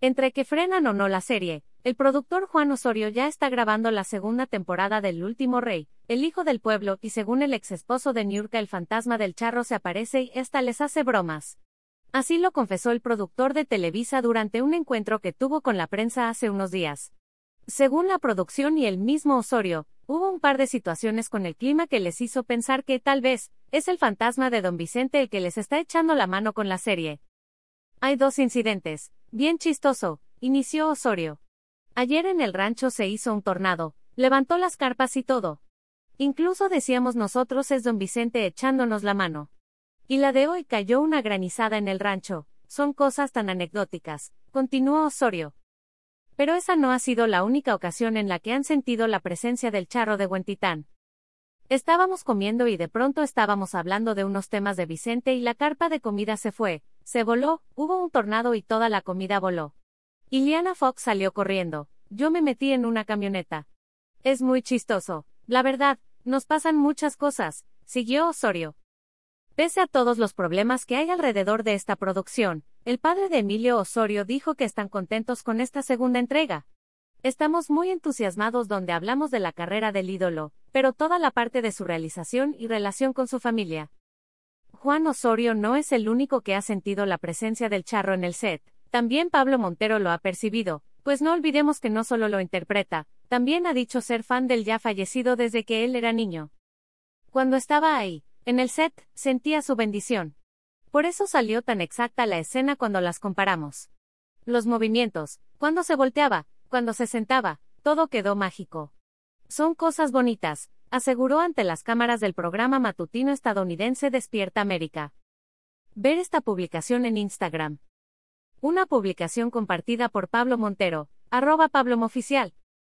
Entre que frenan o no la serie, el productor Juan Osorio ya está grabando la segunda temporada del Último Rey, El Hijo del Pueblo, y según el ex esposo de Niurka, el fantasma del charro se aparece y esta les hace bromas. Así lo confesó el productor de Televisa durante un encuentro que tuvo con la prensa hace unos días. Según la producción y el mismo Osorio, hubo un par de situaciones con el clima que les hizo pensar que tal vez es el fantasma de don Vicente el que les está echando la mano con la serie. Hay dos incidentes. Bien chistoso, inició Osorio. Ayer en el rancho se hizo un tornado, levantó las carpas y todo. Incluso decíamos nosotros es don Vicente echándonos la mano. Y la de hoy cayó una granizada en el rancho, son cosas tan anecdóticas, continuó Osorio. Pero esa no ha sido la única ocasión en la que han sentido la presencia del charro de Huentitán. Estábamos comiendo y de pronto estábamos hablando de unos temas de Vicente y la carpa de comida se fue, se voló, hubo un tornado y toda la comida voló. Iliana Fox salió corriendo, yo me metí en una camioneta. Es muy chistoso, la verdad, nos pasan muchas cosas, siguió Osorio. Pese a todos los problemas que hay alrededor de esta producción, el padre de Emilio Osorio dijo que están contentos con esta segunda entrega. Estamos muy entusiasmados donde hablamos de la carrera del ídolo, pero toda la parte de su realización y relación con su familia. Juan Osorio no es el único que ha sentido la presencia del charro en el set, también Pablo Montero lo ha percibido, pues no olvidemos que no solo lo interpreta, también ha dicho ser fan del ya fallecido desde que él era niño. Cuando estaba ahí, en el set, sentía su bendición. Por eso salió tan exacta la escena cuando las comparamos. Los movimientos, cuando se volteaba, cuando se sentaba, todo quedó mágico. Son cosas bonitas, aseguró ante las cámaras del programa matutino estadounidense Despierta América. Ver esta publicación en Instagram. Una publicación compartida por Pablo Montero, arroba Pablo.